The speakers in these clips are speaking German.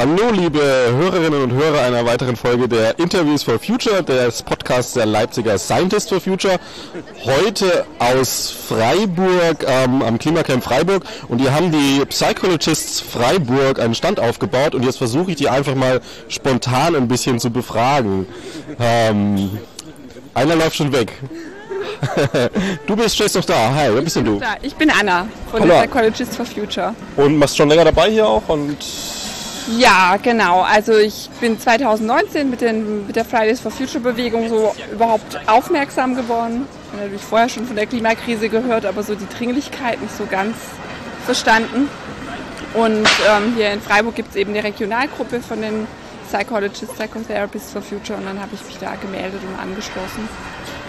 Hallo, liebe Hörerinnen und Hörer einer weiteren Folge der Interviews for Future, des Podcasts der Leipziger Scientist for Future. Heute aus Freiburg ähm, am Klimacamp Freiburg und hier haben die Psychologists Freiburg einen Stand aufgebaut und jetzt versuche ich die einfach mal spontan ein bisschen zu befragen. Ähm, einer läuft schon weg. du bist, stehst doch da. Hi, wer bist denn du? Ich bin Anna von Hallo. den Psychologists for Future. Und machst schon länger dabei hier auch und Ja, genau. Also ich bin 2019 mit, den, mit der Fridays for Future Bewegung so überhaupt aufmerksam geworden. Ich habe natürlich vorher schon von der Klimakrise gehört, aber so die Dringlichkeit nicht so ganz verstanden. Und ähm, hier in Freiburg gibt es eben eine Regionalgruppe von den Psychologists, Psychotherapists for Future und dann habe ich mich da gemeldet und angeschlossen.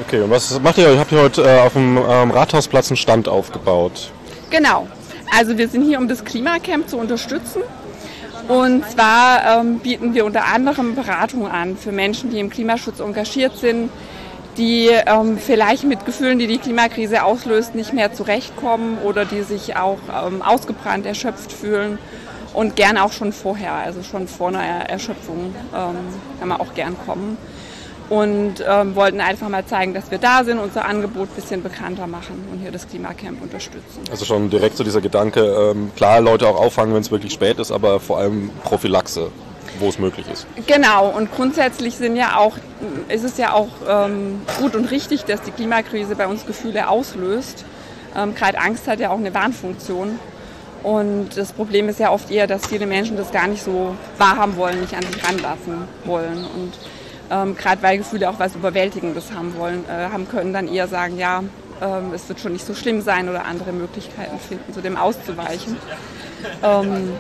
Okay, und was macht ihr? Habt ihr heute äh, auf dem ähm, Rathausplatz einen Stand aufgebaut? Genau. Also wir sind hier, um das Klimacamp zu unterstützen. Und zwar ähm, bieten wir unter anderem Beratung an für Menschen, die im Klimaschutz engagiert sind, die ähm, vielleicht mit Gefühlen, die die Klimakrise auslöst, nicht mehr zurechtkommen oder die sich auch ähm, ausgebrannt, erschöpft fühlen und gern auch schon vorher, also schon vor einer Erschöpfung, ähm, kann man auch gern kommen. Und ähm, wollten einfach mal zeigen, dass wir da sind, unser Angebot ein bisschen bekannter machen und hier das Klimacamp unterstützen. Also schon direkt so dieser Gedanke, ähm, klar, Leute auch auffangen, wenn es wirklich spät ist, aber vor allem Prophylaxe, wo es möglich ist. Genau, und grundsätzlich sind ja auch, ist es ja auch ähm, gut und richtig, dass die Klimakrise bei uns Gefühle auslöst. Ähm, Gerade Angst hat ja auch eine Warnfunktion. Und das Problem ist ja oft eher, dass viele Menschen das gar nicht so wahrhaben wollen, nicht an sich ranlassen wollen. Und ähm, gerade weil Gefühle auch was Überwältigendes haben wollen, äh, haben können dann eher sagen, ja, ähm, es wird schon nicht so schlimm sein oder andere Möglichkeiten finden, zu dem auszuweichen. Ähm,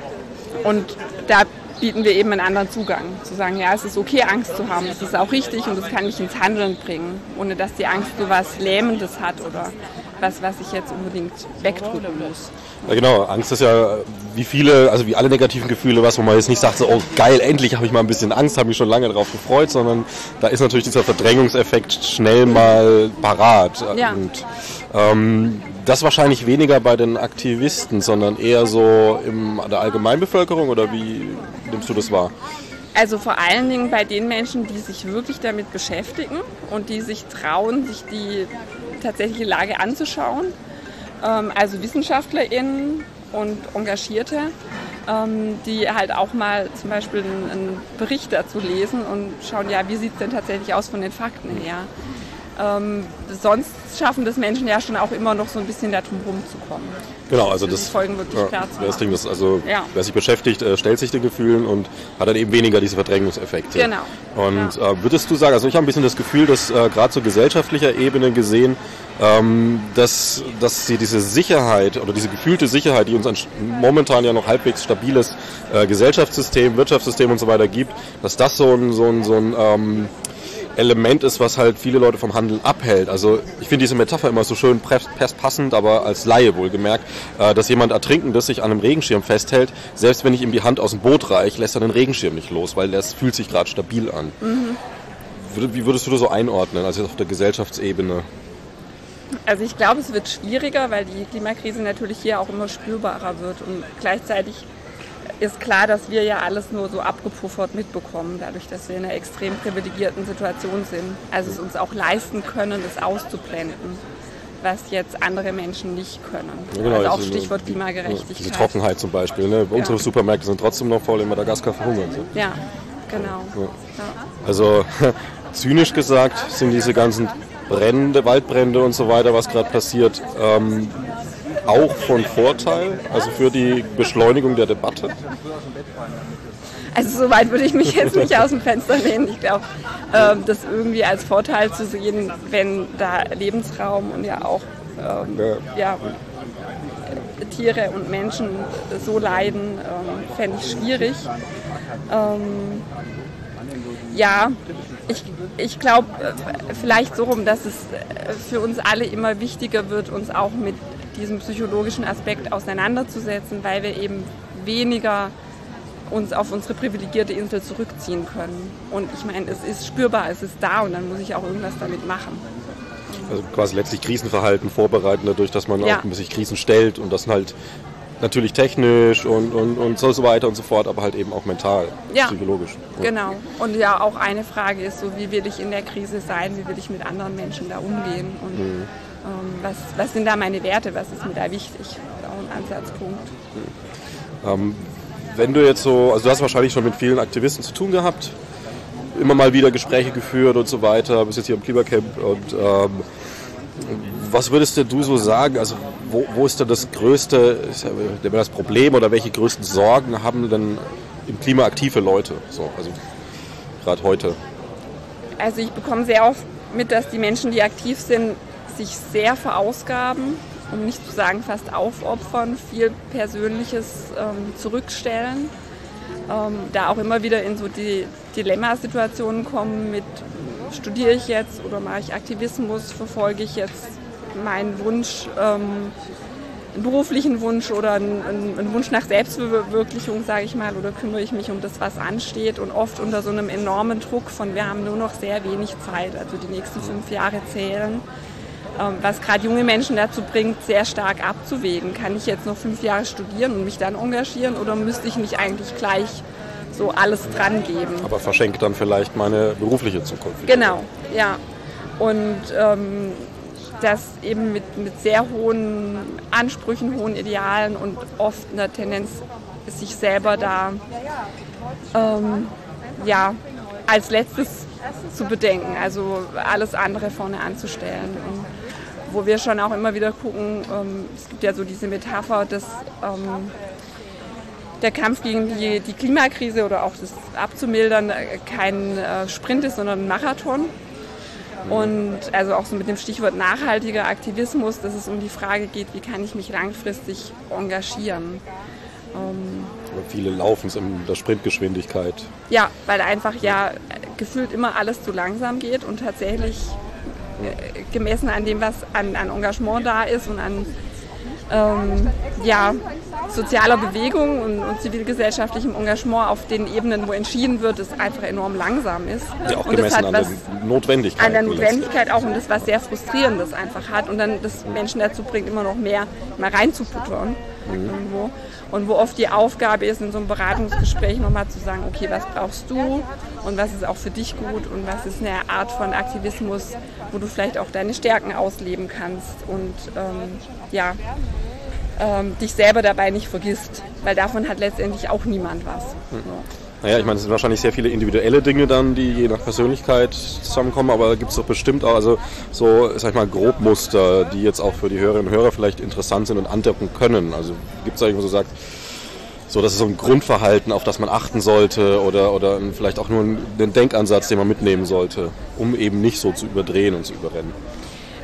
und da bieten wir eben einen anderen Zugang. Zu sagen, ja, es ist okay, Angst zu haben, es ist auch richtig und es kann mich ins Handeln bringen, ohne dass die Angst so was Lähmendes hat oder was, was ich jetzt unbedingt wegdrücken muss. Ja genau, Angst ist ja wie viele, also wie alle negativen Gefühle, was wo man jetzt nicht sagt, so, oh geil, endlich habe ich mal ein bisschen Angst, habe mich schon lange darauf gefreut, sondern da ist natürlich dieser Verdrängungseffekt schnell mal parat. Ja. Und ähm, das wahrscheinlich weniger bei den Aktivisten, sondern eher so in der Allgemeinbevölkerung oder wie nimmst du das wahr? Also vor allen Dingen bei den Menschen, die sich wirklich damit beschäftigen und die sich trauen, sich die tatsächliche Lage anzuschauen. Ähm, also WissenschaftlerInnen und Engagierte, ähm, die halt auch mal zum Beispiel einen, Bericht dazu lesen und schauen, ja, wie sieht es denn tatsächlich aus von den Fakten her. Ähm, sonst schaffen das Menschen ja schon auch immer noch so ein bisschen darum rumzukommen. Genau, also das, Folgen wirklich ja, klar zu das. Ding ist, also Ja. wer sich beschäftigt, äh, stellt sich den Gefühlen und hat dann eben weniger diese Verdrängungseffekte. Genau. Und äh, würdest du sagen, also ich habe ein bisschen das Gefühl, dass äh, gerade zu gesellschaftlicher Ebene gesehen, ähm, dass, dass sie diese Sicherheit oder diese gefühlte Sicherheit, die uns ein momentan ja noch halbwegs stabiles äh, Gesellschaftssystem, Wirtschaftssystem und so weiter gibt, dass das so ein, so ein, so ein ähm, Element ist, was halt viele Leute vom Handeln abhält. Also ich finde diese Metapher immer so schön passend, aber als Laie wohlgemerkt, äh, dass jemand Ertrinkendes sich an einem Regenschirm festhält, selbst wenn ich ihm die Hand aus dem Boot reich, lässt er den Regenschirm nicht los, weil das fühlt sich gerade stabil an. Würde- Wie würdest du das so einordnen, also jetzt auf der Gesellschaftsebene? Also ich glaube, es wird schwieriger, weil die Klimakrise natürlich hier auch immer spürbarer wird. Und gleichzeitig ist klar, dass wir ja alles nur so abgepuffert mitbekommen, dadurch, dass wir in einer extrem privilegierten Situation sind. Also es uns auch leisten können, es auszublenden, was jetzt andere Menschen nicht können. Ja, genau, also auch also Stichwort die- Klimagerechtigkeit. Diese Trockenheit zum Beispiel. Ne? Unsere Ja. Supermärkte sind trotzdem noch voll, in Madagaskar verhungern sie. Ja, genau. Ja. Also zynisch gesagt sind diese ganzen Brände, Waldbrände und so weiter, was gerade passiert, ähm, auch von Vorteil, also für die Beschleunigung der Debatte. Also so weit würde ich mich jetzt nicht aus dem Fenster lehnen. Ich glaube, ähm, das irgendwie als Vorteil zu sehen, wenn da Lebensraum und ja auch ähm, Ja. ja, Tiere und Menschen so leiden, ähm, fände ich schwierig. Ähm, ja, ich, ich glaube vielleicht so rum, dass es äh, für uns alle immer wichtiger wird, uns auch mit diesem psychologischen Aspekt auseinanderzusetzen, weil wir eben weniger uns auf unsere privilegierte Insel zurückziehen können. Und ich meine, es ist spürbar, es ist da und dann muss ich auch irgendwas damit machen. Also quasi letztlich Krisenverhalten vorbereiten, dadurch, dass man Ja. auch sich Krisen stellt und das halt natürlich technisch und, und, und so weiter und so fort, aber halt eben auch mental, Ja. psychologisch. Ja. Genau. Und ja, auch eine Frage ist so, wie will ich in der Krise sein, wie will ich mit anderen Menschen da umgehen und Mhm. Ähm, was, was sind da meine Werte, was ist mir da wichtig? Auch ein Ansatzpunkt. Ähm, wenn du jetzt so, also du hast wahrscheinlich schon mit vielen Aktivisten zu tun gehabt, immer mal wieder Gespräche geführt und so weiter, bist jetzt hier im Klimacamp und ähm, was würdest du so sagen, also wo, wo ist denn das größte, das Problem oder welche größten Sorgen haben denn im Klima aktive Leute, so, also gerade heute? Also ich bekomme sehr oft mit, dass die Menschen, die aktiv sind, sich sehr verausgaben, um nicht zu sagen fast aufopfern, viel Persönliches ähm, zurückstellen. Ähm, da auch immer wieder in so die Dilemmasituationen kommen mit, studiere ich jetzt oder mache ich Aktivismus, verfolge ich jetzt meinen Wunsch, ähm, einen beruflichen Wunsch oder einen, einen Wunsch nach Selbstverwirklichung, sage ich mal, oder kümmere ich mich um das, was ansteht und oft unter so einem enormen Druck von wir haben nur noch sehr wenig Zeit, also die nächsten fünf Jahre zählen, was gerade junge Menschen dazu bringt, sehr stark abzuwägen. Kann ich jetzt noch fünf Jahre studieren und mich dann engagieren oder müsste ich nicht eigentlich gleich so alles dran geben? Aber verschenkt dann vielleicht meine berufliche Zukunft. Genau, ja. Und ähm, das eben mit, mit sehr hohen Ansprüchen, hohen Idealen und oft einer Tendenz, sich selber da ähm, ja, als letztes zu bedenken, also alles andere vorne anzustellen. Und wo wir schon auch immer wieder gucken, ähm, es gibt ja so diese Metapher, dass ähm, der Kampf gegen die, die Klimakrise oder auch das abzumildern äh, kein äh, Sprint ist, sondern ein Marathon. Und also auch so mit dem Stichwort nachhaltiger Aktivismus, dass es um die Frage geht, wie kann ich mich langfristig engagieren. Ähm, Viele laufen es in der Sprintgeschwindigkeit. ja, weil einfach ja gefühlt immer alles zu langsam geht und tatsächlich gemessen an dem, was an, an Engagement da ist und an ähm, ja, sozialer Bewegung und, und zivilgesellschaftlichem Engagement auf den Ebenen, wo entschieden wird, es einfach enorm langsam ist. Ja, auch und das gemessen hat an was der Notwendigkeit. an der. Notwendigkeit auch und das was sehr frustrierendes einfach hat und dann das Menschen dazu bringt, immer noch mehr mal reinzufuttern irgendwo. Und wo oft die Aufgabe ist, in so einem Beratungsgespräch nochmal zu sagen, okay, was brauchst du und was ist auch für dich gut und was ist eine Art von Aktivismus, wo du vielleicht auch deine Stärken ausleben kannst und ähm, ja, ähm, dich selber dabei nicht vergisst, weil davon hat letztendlich auch niemand was. So. Naja, ich meine, es sind wahrscheinlich sehr viele individuelle Dinge dann, die je nach Persönlichkeit zusammenkommen, aber da gibt es doch bestimmt auch also so, sag ich mal, Grobmuster, die jetzt auch für die Hörerinnen und Hörer vielleicht interessant sind und andocken können. Also gibt es irgendwo so sagt, so das ist so ein Grundverhalten, auf das man achten sollte oder, oder vielleicht auch nur einen Denkansatz, den man mitnehmen sollte, um eben nicht so zu überdrehen und zu überrennen.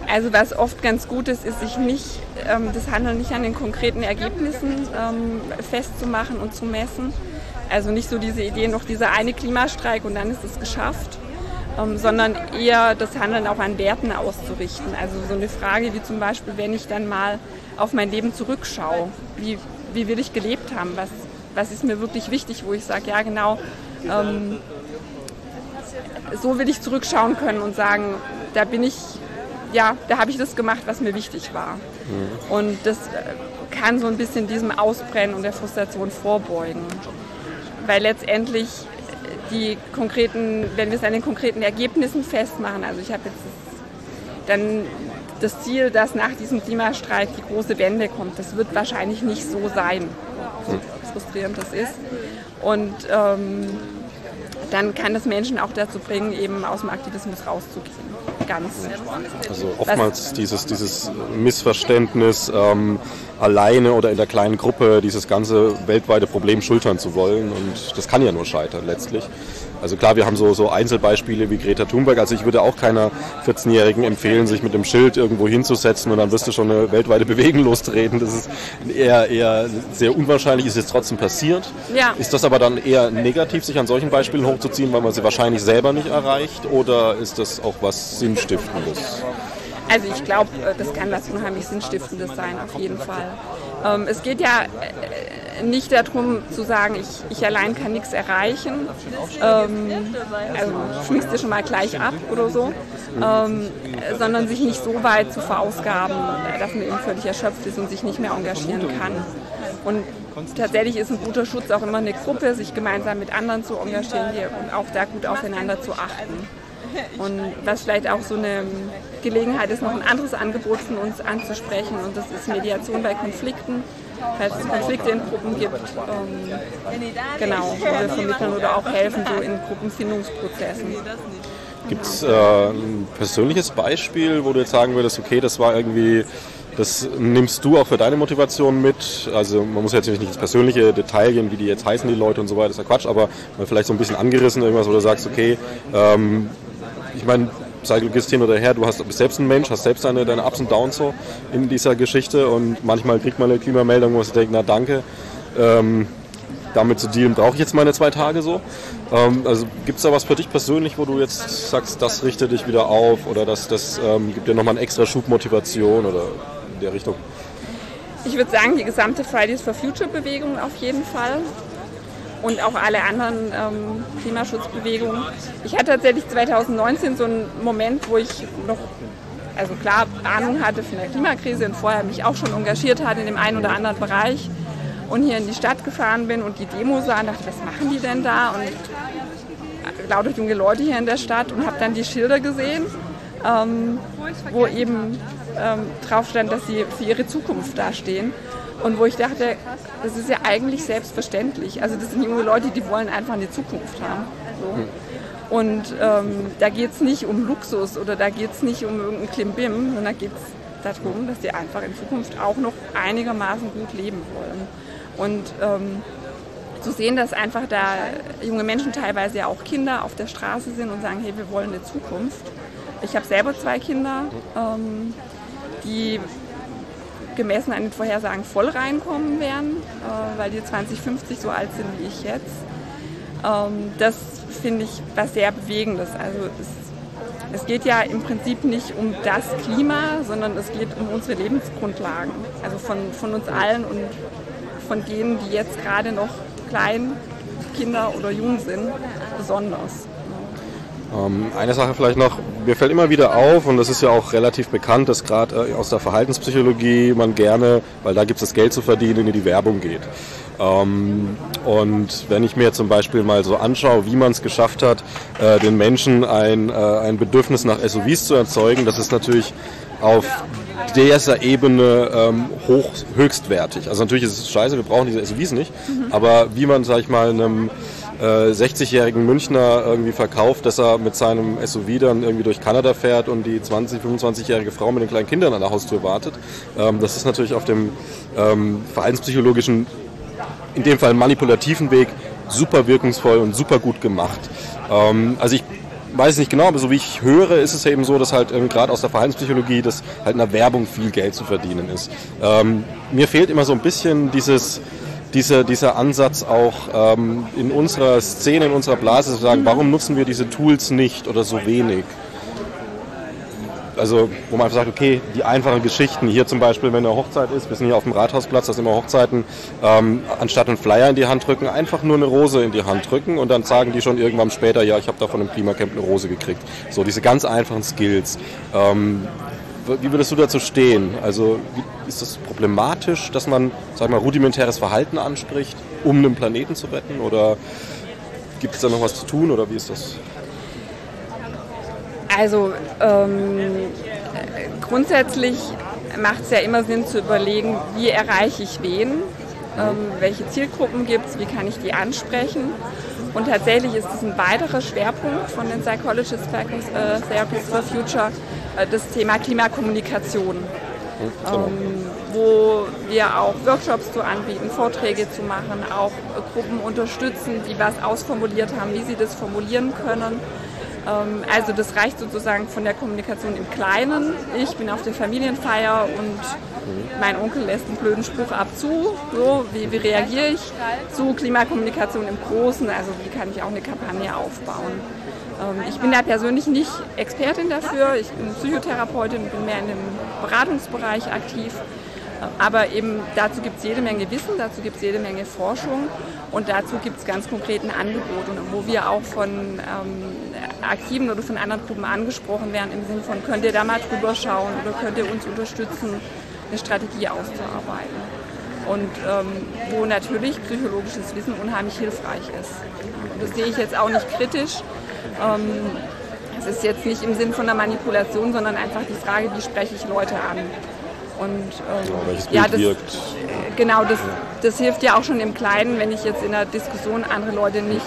Also was oft ganz gut ist, ist sich nicht, ähm, das Handeln nicht an den konkreten Ergebnissen ähm, festzumachen und zu messen. Also nicht so diese Idee, noch dieser eine Klimastreik und dann ist es geschafft, ähm, sondern eher das Handeln auch an Werten auszurichten. Also so eine Frage wie zum Beispiel, wenn ich dann mal auf mein Leben zurückschaue, wie, wie will ich gelebt haben, was, was ist mir wirklich wichtig, wo ich sage, ja genau, ähm, so will ich zurückschauen können und sagen, da bin ich ja, da habe ich das gemacht, was mir wichtig war. Und das äh, kann so ein bisschen diesem Ausbrennen und der Frustration vorbeugen. Weil letztendlich die konkreten, wenn wir es an den konkreten Ergebnissen festmachen, also ich habe jetzt das, dann das Ziel, dass nach diesem Klimastreik die große Wende kommt, das wird wahrscheinlich nicht so sein, so frustrierend das ist. Und ähm, dann kann das Menschen auch dazu bringen, eben aus dem Aktivismus rauszugehen. Ganz. Also oftmals dieses, dieses Missverständnis, ähm, alleine oder in der kleinen Gruppe dieses ganze weltweite Problem schultern zu wollen. Und das kann ja nur scheitern letztlich. Also klar, wir haben so, so Einzelbeispiele wie Greta Thunberg. Also ich würde auch keiner 14-Jährigen empfehlen, sich mit dem Schild irgendwo hinzusetzen und dann wirst du schon eine weltweite Bewegung lostreten. Das ist eher, eher sehr unwahrscheinlich, ist jetzt trotzdem passiert. Ja. Ist das aber dann eher negativ, sich an solchen Beispielen hochzuziehen, weil man sie wahrscheinlich selber nicht erreicht? Oder ist das auch was Sinnstiftendes? Also ich glaube, das kann was unheimlich Sinnstiftendes sein, auf jeden Fall. Ähm, es geht ja äh, nicht darum zu sagen, ich, ich allein kann nichts erreichen, ähm, also schmiegst dir schon mal gleich ab oder so, ähm, sondern sich nicht so weit zu verausgaben, dass man eben völlig erschöpft ist und sich nicht mehr engagieren kann. Und tatsächlich ist ein guter Schutz auch immer eine Gruppe, sich gemeinsam mit anderen zu engagieren und auch da gut aufeinander zu achten. Und was vielleicht auch so eine Gelegenheit ist, noch ein anderes Angebot von uns anzusprechen und das ist Mediation bei Konflikten. Falls es Konflikte in Gruppen gibt, ähm, genau, wo wir vermitteln oder auch helfen so in Gruppenfindungsprozessen. Gibt es äh, ein persönliches Beispiel, wo du jetzt sagen würdest, okay, das war irgendwie das nimmst du auch für deine Motivation mit. Also man muss jetzt nicht ins persönliche Detail gehen, wie die jetzt heißen, die Leute und so weiter, das ist ja Quatsch, aber vielleicht so ein bisschen angerissen, irgendwas, wo du sagst, okay, ähm, ich meine, gehst hin oder her, du hast, bist selbst ein Mensch, hast selbst deine, deine Ups und Downs so in dieser Geschichte und manchmal kriegt man eine Klimameldung, wo man denkt, na danke, ähm, damit zu dealen brauche ich jetzt meine zwei Tage so. Ähm, also gibt es da was für dich persönlich, wo du jetzt sagst, das richtet dich wieder auf oder das, das ähm, gibt dir nochmal eine extra Schubmotivation oder in der Richtung? Ich würde sagen, die gesamte Fridays for Future Bewegung auf jeden Fall und auch alle anderen ähm, Klimaschutzbewegungen. Ich hatte tatsächlich 2019 so einen Moment, wo ich noch, also klar, Ahnung hatte von der Klimakrise und vorher mich auch schon engagiert hatte in dem einen oder anderen Bereich und hier in die Stadt gefahren bin und die Demo sah und dachte, was machen die denn da? Und lauter junge Leute hier in der Stadt und habe dann die Schilder gesehen, ähm, wo eben ähm, drauf stand, dass sie für ihre Zukunft dastehen. Und wo ich dachte, das ist ja eigentlich selbstverständlich. Also das sind junge Leute, die wollen einfach eine Zukunft haben. So. Und ähm, da geht es nicht um Luxus oder da geht es nicht um irgendein Klimbim, sondern da geht es darum, dass sie einfach in Zukunft auch noch einigermaßen gut leben wollen. Und ähm, zu sehen, dass einfach da junge Menschen, teilweise ja auch Kinder, auf der Straße sind und sagen, hey, wir wollen eine Zukunft. Ich habe selber zwei Kinder, ähm, die gemessen an den Vorhersagen voll reinkommen werden, äh, weil die 2050 so alt sind wie ich jetzt. Ähm, das finde ich was sehr Bewegendes. Also es, es geht ja im Prinzip nicht um das Klima, sondern es geht um unsere Lebensgrundlagen. Also von, von uns allen und von denen, die jetzt gerade noch klein, Kinder oder jung sind, besonders. Ähm, eine Sache vielleicht noch, mir fällt immer wieder auf, und das ist ja auch relativ bekannt, dass gerade äh, aus der Verhaltenspsychologie man gerne, weil da gibt es das Geld zu verdienen, in die Werbung geht. Ähm, und wenn ich mir zum Beispiel mal so anschaue, wie man es geschafft hat, äh, den Menschen ein, äh, ein Bedürfnis nach SUVs zu erzeugen, das ist natürlich auf dieser Ebene ähm, hoch, höchstwertig. Also natürlich ist es scheiße, wir brauchen diese SUVs nicht, mhm. aber wie man, sag ich mal, einem äh, 60-jährigen Münchner irgendwie verkauft, dass er mit seinem SUV dann irgendwie durch Kanada fährt und die 20, 25-jährige Frau mit den kleinen Kindern an der Haustür wartet. Ähm, das ist natürlich auf dem ähm, verhaltenspsychologischen, in dem Fall manipulativen Weg super wirkungsvoll und super gut gemacht. Ähm, also ich weiß nicht genau, aber so wie ich höre, ist es eben so, dass halt ähm, gerade aus der Verhaltenspsychologie, dass halt in der Werbung viel Geld zu verdienen ist. Ähm, mir fehlt immer so ein bisschen dieses dieser, dieser Ansatz auch ähm, in unserer Szene, in unserer Blase zu sagen, warum nutzen wir diese Tools nicht oder so wenig? Also, wo man einfach sagt, okay, die einfachen Geschichten, hier zum Beispiel, wenn eine Hochzeit ist, wir sind hier auf dem Rathausplatz, da sind immer Hochzeiten, ähm, anstatt einen Flyer in die Hand drücken, einfach nur eine Rose in die Hand drücken und dann sagen die schon irgendwann später, ja, ich habe da von einem Klimacamp eine Rose gekriegt. So, diese ganz einfachen Skills. Ähm, wie würdest du dazu stehen? Also ist das problematisch, dass man, sag mal, rudimentäres Verhalten anspricht, um einen Planeten zu retten? Oder gibt es da noch was zu tun oder wie ist das? Also ähm, grundsätzlich macht es ja immer Sinn zu überlegen, wie erreiche ich wen, ähm, welche Zielgruppen gibt es, wie kann ich die ansprechen. Und tatsächlich ist es ein weiterer Schwerpunkt von den Psychologists äh, Therapists for Future, das Thema Klimakommunikation. Genau. Ähm, wo wir auch Workshops zu anbieten, Vorträge zu machen, auch Gruppen unterstützen, die was ausformuliert haben, wie sie das formulieren können. Ähm, also das reicht sozusagen von der Kommunikation im Kleinen. Ich bin auf der Familienfeier und mein Onkel lässt einen blöden Spruch ab zu. So, wie, wie reagiere ich zu Klimakommunikation im Großen? Also wie kann ich auch eine Kampagne aufbauen? Ähm, ich bin da persönlich nicht Expertin dafür. Ich bin Psychotherapeutin, bin mehr in dem Beratungsbereich aktiv. Aber eben dazu gibt es jede Menge Wissen, dazu gibt es jede Menge Forschung und dazu gibt es ganz konkret ein Angebot, wo wir auch von ähm, Archiven oder von anderen Gruppen angesprochen werden im Sinne von, könnt ihr da mal drüber schauen oder könnt ihr uns unterstützen, eine Strategie auszuarbeiten. und ähm, wo natürlich psychologisches Wissen unheimlich hilfreich ist. Und das sehe ich jetzt auch nicht kritisch. Ähm, es ist jetzt nicht im Sinn von der Manipulation, sondern einfach die Frage, wie spreche ich Leute an. Und ähm, ja, ja, das, wirkt. genau, das, das hilft ja auch schon im Kleinen, wenn ich jetzt in der Diskussion andere Leute nicht,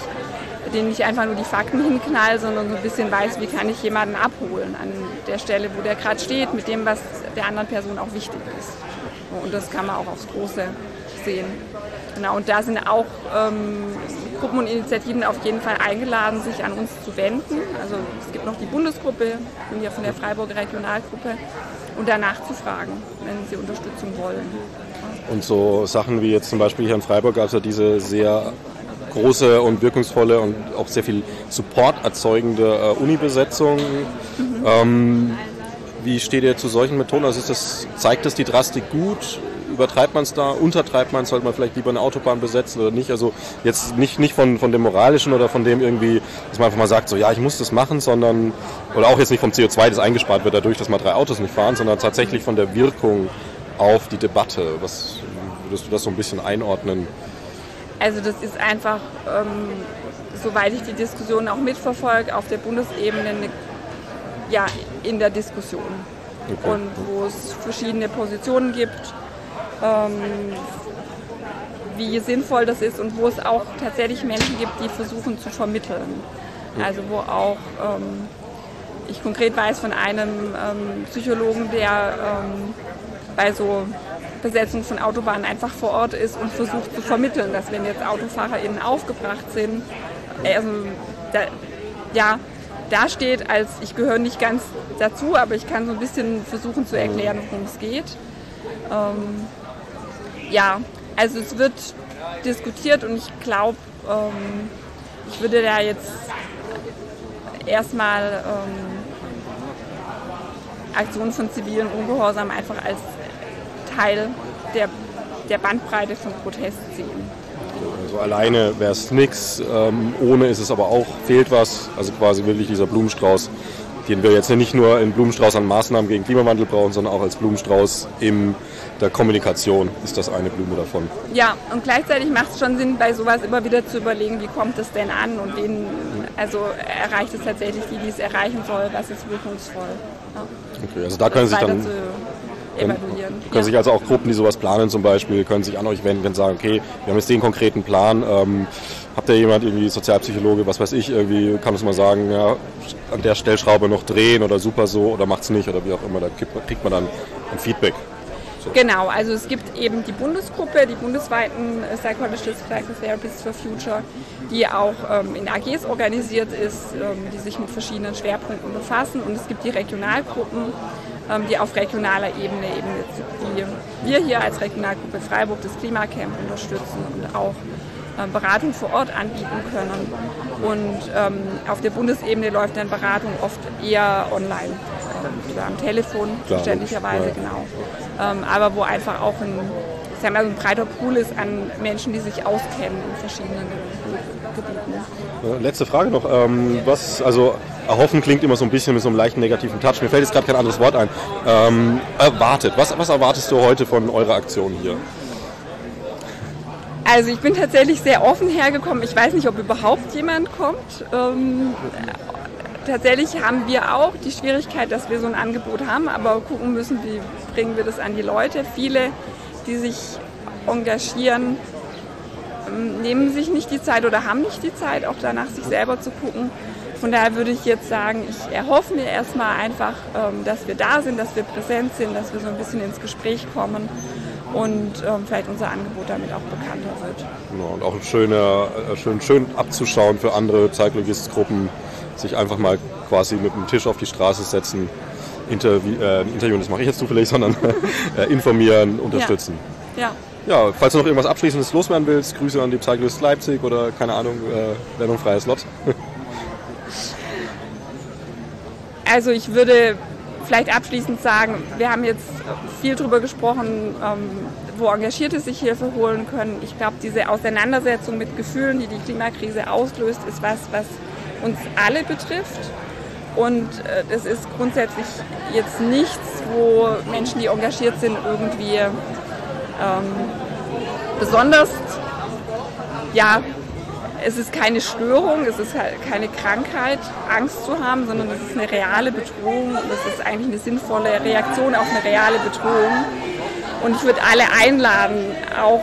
denen nicht einfach nur die Fakten hinknall, sondern so ein bisschen weiß, wie kann ich jemanden abholen an der Stelle, wo der gerade steht, mit dem, was der anderen Person auch wichtig ist. Und das kann man auch aufs Große sehen. Genau, und da sind auch ähm, Gruppen und Initiativen auf jeden Fall eingeladen, sich an uns zu wenden. Also es gibt noch die Bundesgruppe, ich bin ja von der Freiburger Regionalgruppe, und danach zu fragen, wenn sie Unterstützung wollen. Und so Sachen wie jetzt zum Beispiel hier in Freiburg gab es ja diese sehr große und wirkungsvolle und auch sehr viel Support erzeugende äh, Uni-Besetzung. Mhm. Ähm, wie steht ihr zu solchen Methoden? Also das, zeigt das die Drastik gut? Übertreibt man es da? Untertreibt man es? Sollte man vielleicht lieber eine Autobahn besetzen oder nicht? Also jetzt nicht, nicht von, von dem Moralischen oder von dem irgendwie, dass man einfach mal sagt, so ja, ich muss das machen, sondern, oder auch jetzt nicht vom CO2, das eingespart wird dadurch, dass mal drei Autos nicht fahren, sondern tatsächlich von der Wirkung auf die Debatte. Was würdest du das so ein bisschen einordnen? Also das ist einfach, ähm, soweit ich die Diskussion auch mitverfolge, auf der Bundesebene eine ja, in der Diskussion. Okay. Und wo es verschiedene Positionen gibt, ähm, wie sinnvoll das ist und wo es auch tatsächlich Menschen gibt, die versuchen zu vermitteln. Also wo auch ähm, ich konkret weiß von einem ähm, Psychologen, der ähm, bei so Besetzung von Autobahnen einfach vor Ort ist und versucht zu vermitteln, dass wenn jetzt AutofahrerInnen aufgebracht sind, also da, ja, dasteht, als ich gehöre nicht ganz dazu, aber ich kann so ein bisschen versuchen zu erklären, worum es geht. Ähm, ja, also es wird diskutiert und ich glaube, ähm, ich würde da jetzt erstmal ähm, Aktionen von zivilen Ungehorsam einfach als Teil der, der Bandbreite von Protest sehen. Also alleine wäre es nichts, ähm, ohne ist es aber auch, fehlt was. Also quasi wirklich dieser Blumenstrauß, den wir jetzt nicht nur im Blumenstrauß an Maßnahmen gegen Klimawandel brauchen, sondern auch als Blumenstrauß in der Kommunikation ist das eine Blume davon. Ja, und gleichzeitig macht es schon Sinn, bei sowas immer wieder zu überlegen, wie kommt es denn an und wen, also erreicht es tatsächlich die, die es erreichen soll, was ist wirkungsvoll. Ja. Okay, also da können Sie sich dann evaluieren. Können ja. sich also auch Gruppen, die sowas planen zum Beispiel, können sich an euch wenden und sagen, okay, wir haben jetzt den konkreten Plan. Ähm, habt ihr jemand, irgendwie Sozialpsychologe, was weiß ich, irgendwie kann es mal sagen, ja, an der Stellschraube noch drehen oder super so oder macht es nicht oder wie auch immer, da kriegt man dann ein Feedback. So. Genau, also es gibt eben die Bundesgruppe, die bundesweiten Psychologists Psychotherapists for Future, die auch ähm, in AGs organisiert ist, ähm, die sich mit verschiedenen Schwerpunkten befassen. Und es gibt die Regionalgruppen, die auf regionaler Ebene eben wie wir hier als Regionalgruppe Freiburg das Klimacamp unterstützen und auch ähm, Beratung vor Ort anbieten können. Und ähm, auf der Bundesebene läuft dann Beratung oft eher online oder am Telefon, verständlicherweise, ja. genau. Ähm, aber wo einfach auch ein, sagen wir, ein breiter Pool ist an Menschen, die sich auskennen in verschiedenen Gebieten. Letzte Frage noch. Ähm, was, also erhoffen klingt immer so ein bisschen mit so einem leichten negativen Touch. Mir fällt jetzt gerade kein anderes Wort ein. Ähm, erwartet. Was, was erwartest du heute von eurer Aktion hier? Also ich bin tatsächlich sehr offen hergekommen. Ich weiß nicht, ob überhaupt jemand kommt. Ähm, tatsächlich haben wir auch die Schwierigkeit, dass wir so ein Angebot haben, aber gucken müssen, wie bringen wir das an die Leute. Viele, die sich engagieren, ähm, nehmen sich nicht die Zeit oder haben nicht die Zeit, auch danach sich selber zu gucken. Von daher würde ich jetzt sagen, ich erhoffe mir erstmal einfach, ähm, dass wir da sind, dass wir präsent sind, dass wir so ein bisschen ins Gespräch kommen und ähm, vielleicht unser Angebot damit auch bekannter wird. Genau, und auch schön, äh, schön, schön abzuschauen für andere Zeitlogist-Gruppen, sich einfach mal quasi mit dem Tisch auf die Straße setzen, Interview, äh, Interviewen, das mache ich jetzt zufällig, sondern äh, informieren, unterstützen. Ja. ja. Ja, falls du noch irgendwas Abschließendes loswerden willst, Grüße an die Zeitlist Leipzig oder keine Ahnung, äh, Werbung freies Slot. Also ich würde vielleicht abschließend sagen, wir haben jetzt viel darüber gesprochen, ähm, wo Engagierte sich Hilfe holen können. Ich glaube, diese Auseinandersetzung mit Gefühlen, die die Klimakrise auslöst, ist was, was uns alle betrifft. Und äh, das ist grundsätzlich jetzt nichts, wo Menschen, die engagiert sind, irgendwie ähm, besonders, ja, es ist keine Störung, es ist halt keine Krankheit, Angst zu haben, sondern es ist eine reale Bedrohung und es ist eigentlich eine sinnvolle Reaktion auf eine reale Bedrohung. Und ich würde alle einladen, auch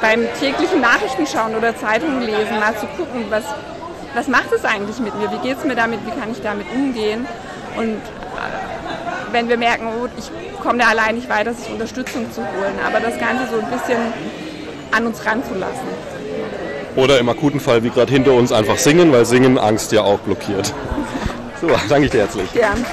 beim täglichen Nachrichtenschauen oder Zeitungen lesen, mal zu gucken, was, was macht es eigentlich mit mir, wie geht es mir damit, wie kann ich damit umgehen. Und äh, wenn wir merken, oh, ich komme da allein nicht weiter, sich Unterstützung zu holen, aber das Ganze so ein bisschen an uns ranzulassen. Oder im akuten Fall, wie gerade hinter uns, einfach singen, weil Singen Angst ja auch blockiert. So, danke ich dir herzlich. Gern.